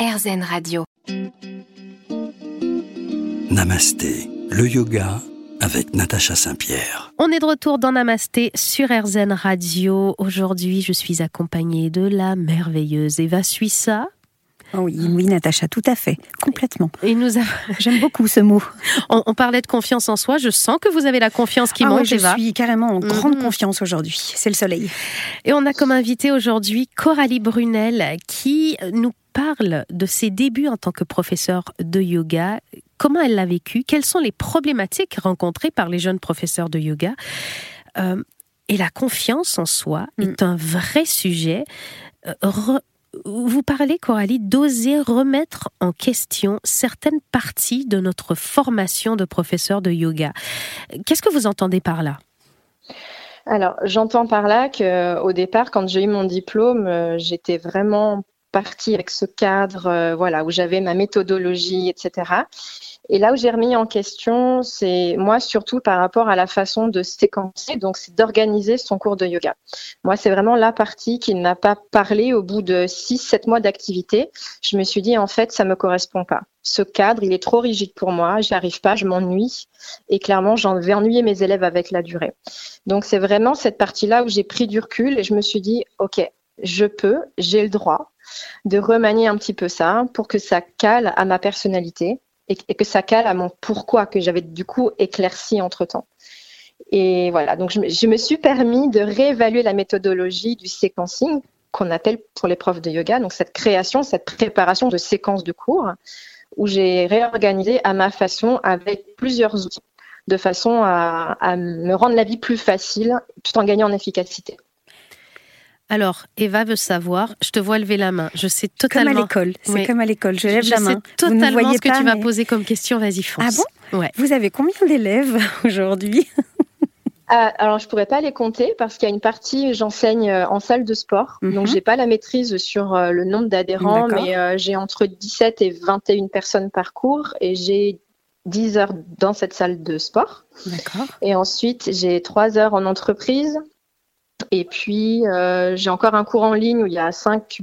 RZN Radio. Namasté, le yoga avec Natacha Saint-Pierre. On est de retour dans Namasté sur RZN Radio. Aujourd'hui, je suis accompagnée de la merveilleuse Eva Suissa. Oh oui, oui, Natacha, tout à fait, complètement. Et nous J'aime beaucoup ce mot. On, parlait de confiance en soi. Je sens que vous avez la confiance qui ah monte, oui, je Eva. suis carrément en grande mhm. confiance aujourd'hui. C'est le soleil. Et on a comme invité aujourd'hui Coralie Brunel qui nous parle de ses débuts en tant que professeur de yoga, comment elle l'a vécu, quelles sont les problématiques rencontrées par les jeunes professeurs de yoga. Euh, et la confiance en soi mm. est un vrai sujet. Euh, vous parlez, Coralie, d'oser remettre en question certaines parties de notre formation de professeur de yoga. Qu'est-ce que vous entendez par là? Alors, j'entends par là que au départ, quand j'ai eu mon diplôme, euh, j'étais vraiment partie avec ce cadre, euh, voilà, où j'avais ma méthodologie, etc. Et là où j'ai remis en question, c'est moi surtout par rapport à la façon de séquencer, donc c'est d'organiser son cours de yoga. Moi, c'est vraiment la partie qui n'a pas parlé au bout de 6-7 mois d'activité. Je me suis dit, en fait, ça me correspond pas. Ce cadre, il est trop rigide pour moi, j'y arrive pas, je m'ennuie. Et clairement, j'en vais ennuyer mes élèves avec la durée. Donc, c'est vraiment cette partie-là où j'ai pris du recul et je me suis dit, OK, je peux, j'ai le droit de remanier un petit peu ça pour que ça cale à ma personnalité et, que ça cale à mon pourquoi que j'avais du coup éclairci entre temps. Et voilà, donc je, me suis permis de réévaluer la méthodologie du sequencing qu'on appelle pour les profs de yoga, donc cette création, cette préparation de séquences de cours, où j'ai réorganisé à ma façon avec plusieurs outils, de façon à me rendre la vie plus facile tout en gagnant en efficacité. Alors, Eva veut savoir, je te vois lever la main. Je sais totalement. Comme à l'école, c'est comme à l'école, je lève je la main. sais totalement ce que tu vas poser comme question, vas-y fonce. Ah bon? Ouais. Vous avez combien d'élèves aujourd'hui? Ah, alors, je pourrais pas les compter parce qu'il y a une partie, j'enseigne euh, en salle de sport. Donc, Donc, j'ai pas la maîtrise sur euh, le nombre d'adhérents, mais euh, j'ai entre 17 et 21 personnes par cours et j'ai 10 heures dans cette salle de sport. D'accord. Et ensuite, j'ai 3 heures en entreprise, et puis, euh, j'ai encore un cours en ligne où il y a 5,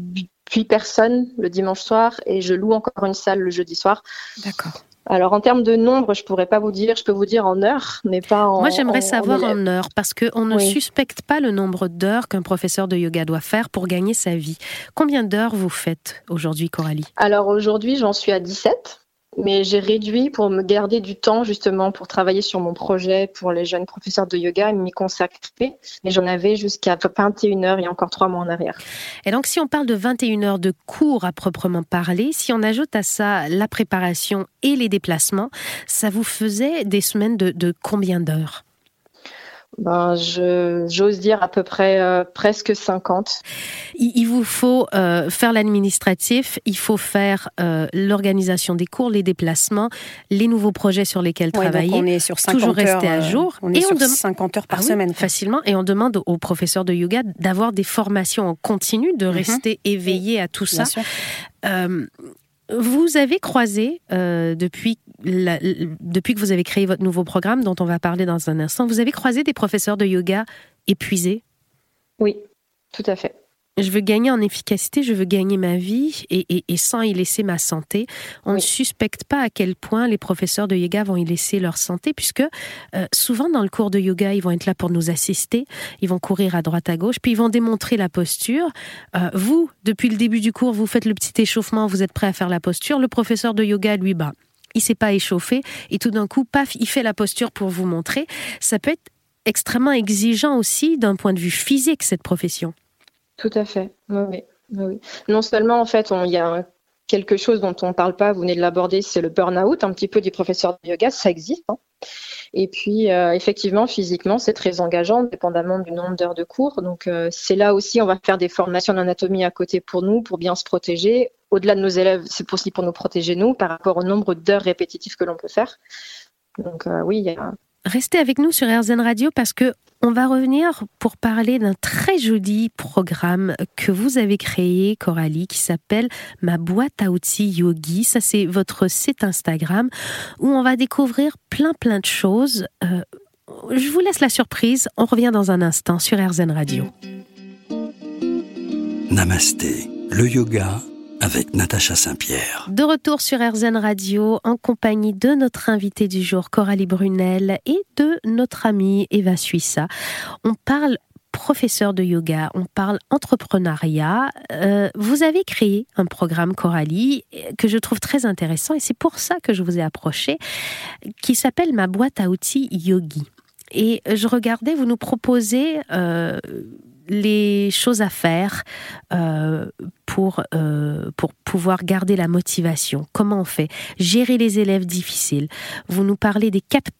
8 personnes le dimanche soir et je loue encore une salle le jeudi soir. D'accord. Alors en termes de nombre, je pourrais pas vous dire, je peux vous dire en heures, mais pas en. Moi j'aimerais savoir en, heures parce qu'on ne suspecte pas le nombre d'heures qu'un professeur de yoga doit faire pour gagner sa vie. Combien d'heures vous faites aujourd'hui, Coralie? Alors aujourd'hui j'en suis à 17 mais j'ai réduit pour me garder du temps justement pour travailler sur mon projet pour les jeunes professeurs de yoga et m'y consacrer. Mais j'en avais jusqu'à 21 heures a encore trois mois en arrière. Et donc si on parle de 21 heures de cours à proprement parler, si on ajoute à ça la préparation et les déplacements, ça vous faisait des semaines de combien d'heures? Ben, j'ose dire à peu près euh, presque 50. Il, vous faut euh, faire l'administratif, il faut faire euh, l'organisation des cours, les déplacements, les nouveaux projets sur lesquels travailler. on est sur 50 toujours rester à jour. On est sur 50 heures par ah semaine. facilement. Et on demande aux professeurs de yoga d'avoir des formations en continu, de mhm. rester éveillés à tout ça. Vous avez croisé, euh, depuis, depuis que vous avez créé votre nouveau programme, dont on va parler dans un instant, vous avez croisé des professeurs de yoga épuisés? Oui, tout à fait je veux gagner en efficacité, je veux gagner ma vie et, sans y laisser ma santé. On ne suspecte pas à quel point les professeurs de yoga vont y laisser leur santé, puisque euh, souvent dans le cours de yoga, ils vont être là pour nous assister, ils vont courir à droite à gauche, puis ils vont démontrer la posture. Euh, vous, depuis le début du cours, vous faites le petit échauffement, vous êtes prêt à faire la posture. Le professeur de yoga, lui, bah, il s'est pas échauffé et tout d'un coup, paf, il fait la posture pour vous montrer. Ça peut être extrêmement exigeant aussi d'un point de vue physique, cette profession. Tout à fait. Non seulement, en fait, il y a quelque chose dont on ne parle pas, vous venez de l'aborder, c'est le burn-out, un petit peu du professeur de yoga, ça existe. Hein. Et puis, euh, effectivement, physiquement, c'est très engageant, dépendamment du nombre d'heures de cours. Donc, euh, c'est là aussi, on va faire des formations d'anatomie à côté pour nous, pour bien se protéger. Au-delà de nos élèves, c'est aussi pour nous protéger, nous, par rapport au nombre d'heures répétitives que l'on peut faire. Donc, euh, oui, il y a, Restez avec nous sur RZN Radio parce que on va revenir pour parler d'un très joli programme que vous avez créé, Coralie, qui s'appelle Ma boîte à outils yogi. Ça, c'est votre site Instagram où on va découvrir plein, plein de choses. Euh, je vous laisse la surprise. On revient dans un instant sur RZN Radio. Namasté, le yoga avec Natacha Saint-Pierre. De retour sur RZN Radio en compagnie de notre invité du jour, Coralie Brunel, et de notre amie Eva Suissa. On parle professeur de yoga, on parle entrepreneuriat. Euh, vous avez créé un programme Coralie que je trouve très intéressant et c'est pour ça que je vous ai approché, qui s'appelle ma boîte à outils Yogi. Et je regardais, vous nous proposez euh, les choses à faire euh, pour, pour pouvoir garder la motivation. Comment on fait? Gérer les élèves difficiles. Vous nous parlez des quatre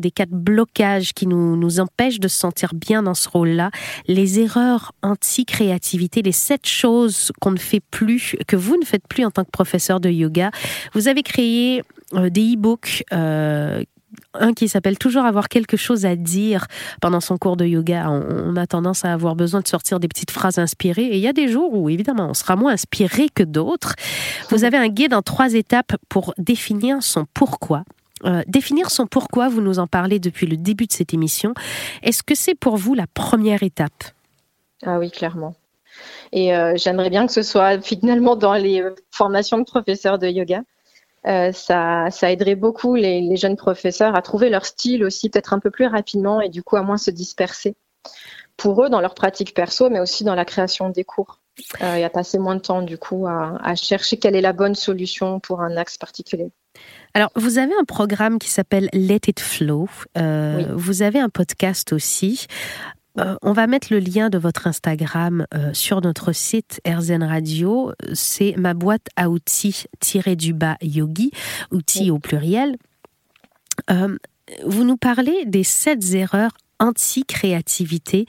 des quatre blocages qui nous, nous empêchent de se sentir bien dans ce rôle-là, les erreurs anti-créativité, les sept choses qu'on ne fait plus, que vous ne faites plus en tant que professeur de yoga. Vous avez créé euh, des e-books euh, un qui s'appelle Toujours avoir quelque chose à dire pendant son cours de yoga. On, a tendance à avoir besoin de sortir des petites phrases inspirées. Et il y a des jours où, évidemment, on sera moins inspiré que d'autres. Vous avez un guide en trois étapes pour définir son pourquoi. Euh, définir son pourquoi, vous nous en parlez depuis le début de cette émission. Est-ce que c'est pour vous la première étape? Ah oui, clairement. Et euh, j'aimerais bien que ce soit finalement dans les formations de professeurs de yoga. Ça, ça aiderait beaucoup les, jeunes professeurs à trouver leur style aussi peut-être un peu plus rapidement et du coup à moins se disperser pour eux dans leur pratique perso, mais aussi dans la création des cours. Il y a passé moins de temps du coup à chercher quelle est la bonne solution pour un axe particulier. Alors, vous avez un programme qui s'appelle Let It Flow. Euh, vous avez un podcast aussi. Euh, on va mettre le lien de votre Instagram euh, sur notre site RZN Radio. C'est ma boîte à outils tiré du bas yogi, outils au pluriel. vous nous parlez des sept erreurs anti-créativité.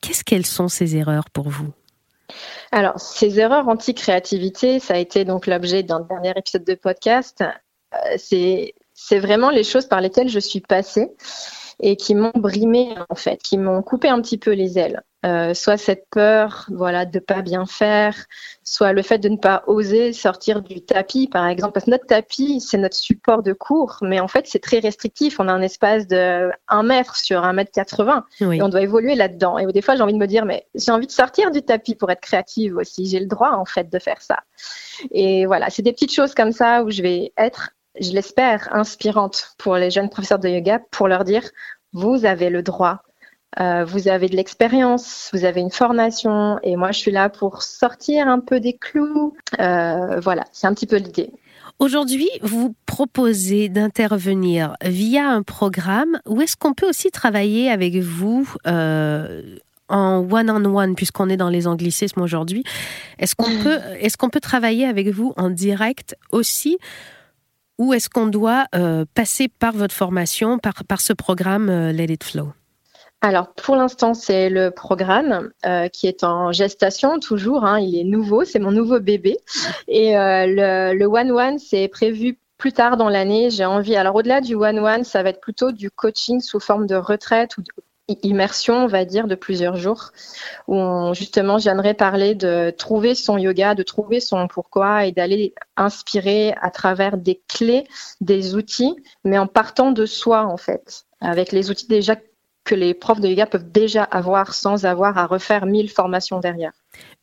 Qu'est-ce qu'elles sont ces erreurs pour vous? Alors, ces erreurs anti-créativité, ça a été donc l'objet d'un dernier épisode de podcast. Euh, c'est vraiment les choses par lesquelles je suis passée et qui m'ont brimé en fait, qui m'ont coupé un petit peu les ailes. Euh, soit cette peur, voilà, de pas bien faire, soit le fait de ne pas oser sortir du tapis, par exemple, parce que notre tapis, c'est notre support de cours, mais en fait, c'est très restrictif. On a un espace de 1 mètre sur 1 mètre 80 et on doit évoluer là-dedans. Et des fois, j'ai envie de me dire, mais j'ai envie de sortir du tapis pour être créative aussi. J'ai le droit, en fait, de faire ça. Et voilà, c'est des petites choses comme ça où je vais être je l'espère, inspirante pour les jeunes professeurs de yoga pour leur dire, vous avez le droit, euh, vous avez de l'expérience, vous avez une formation, et moi je suis là pour sortir un peu des clous. Euh, voilà, c'est un petit peu l'idée. Aujourd'hui, vous proposez d'intervenir via un programme ou est-ce qu'on peut aussi travailler avec vous euh, en one-on-one, puisqu'on est dans les anglicismes aujourd'hui Est-ce qu'on peut, est qu'on peut travailler avec vous en direct aussi ou est-ce qu'on doit euh, passer par votre formation, par, ce programme euh, Let It Flow? Alors pour l'instant c'est le programme euh, qui est en gestation toujours, hein, il est nouveau, c'est mon nouveau bébé. Et le, le one one c'est prévu plus tard dans l'année. J'ai envie, alors au-delà du one one, ça va être plutôt du coaching sous forme de retraite ou immersion, on va dire, de plusieurs jours, où justement j'aimerais parler de trouver son yoga, de trouver son pourquoi et d'aller inspirer à travers des clés, des outils, mais en partant de soi en fait, avec les outils déjà que les profs de yoga peuvent déjà avoir sans avoir à refaire mille formations derrière.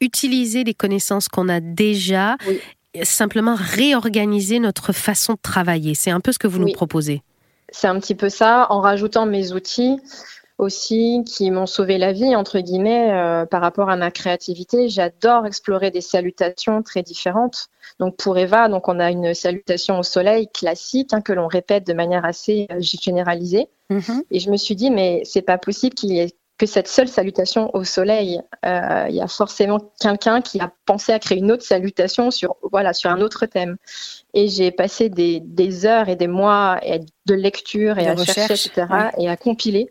Utiliser les connaissances qu'on a déjà, simplement réorganiser notre façon de travailler. C'est un peu ce que vous nous proposez. C'est un petit peu ça, en rajoutant mes outils aussi qui m'ont sauvé la vie entre guillemets euh, par rapport à ma créativité. J'adore explorer des salutations très différentes. Donc pour Eva, donc on a une salutation au soleil classique hein, que l'on répète de manière assez euh, généralisée. Mm-hmm. Et je me suis dit mais c'est pas possible qu'il y ait que cette seule salutation au soleil. Euh, il y a forcément quelqu'un qui a pensé à créer une autre salutation sur voilà sur un autre thème. Et j'ai passé des, des, heures et des mois de lecture et à chercher etc. et à compiler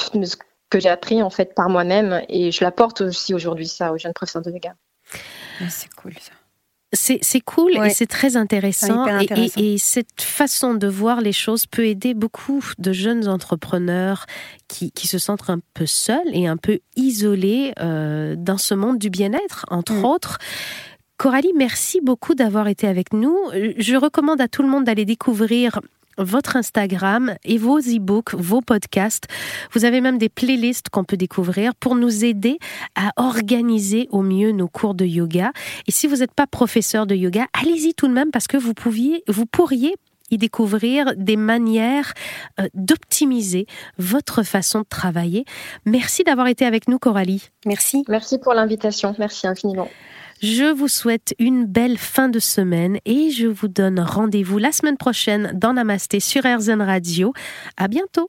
ce que j'ai appris en fait par moi-même et je l'apporte aussi aujourd'hui ça aux jeunes professeurs de yoga. C'est cool ça. C'est cool et c'est très intéressant. Et, cette façon de voir les choses peut aider beaucoup de jeunes entrepreneurs qui, se sentent un peu seuls et un peu isolés euh, dans ce monde du bien-être, entre mm. autres. Coralie, merci beaucoup d'avoir été avec nous. Je recommande à tout le monde d'aller découvrir votre Instagram et vos e-books, vos podcasts. Vous avez même des playlists qu'on peut découvrir pour nous aider à organiser au mieux nos cours de yoga. Et si vous n'êtes pas professeur de yoga, allez-y tout de même parce que vous pouviez, vous pourriez y découvrir des manières euh, d'optimiser votre façon de travailler. Merci d'avoir été avec nous, Coralie. Merci. Merci pour l'invitation. Merci infiniment. Je vous souhaite une belle fin de semaine et je vous donne rendez-vous la semaine prochaine dans Namasté sur RZN Radio. À bientôt.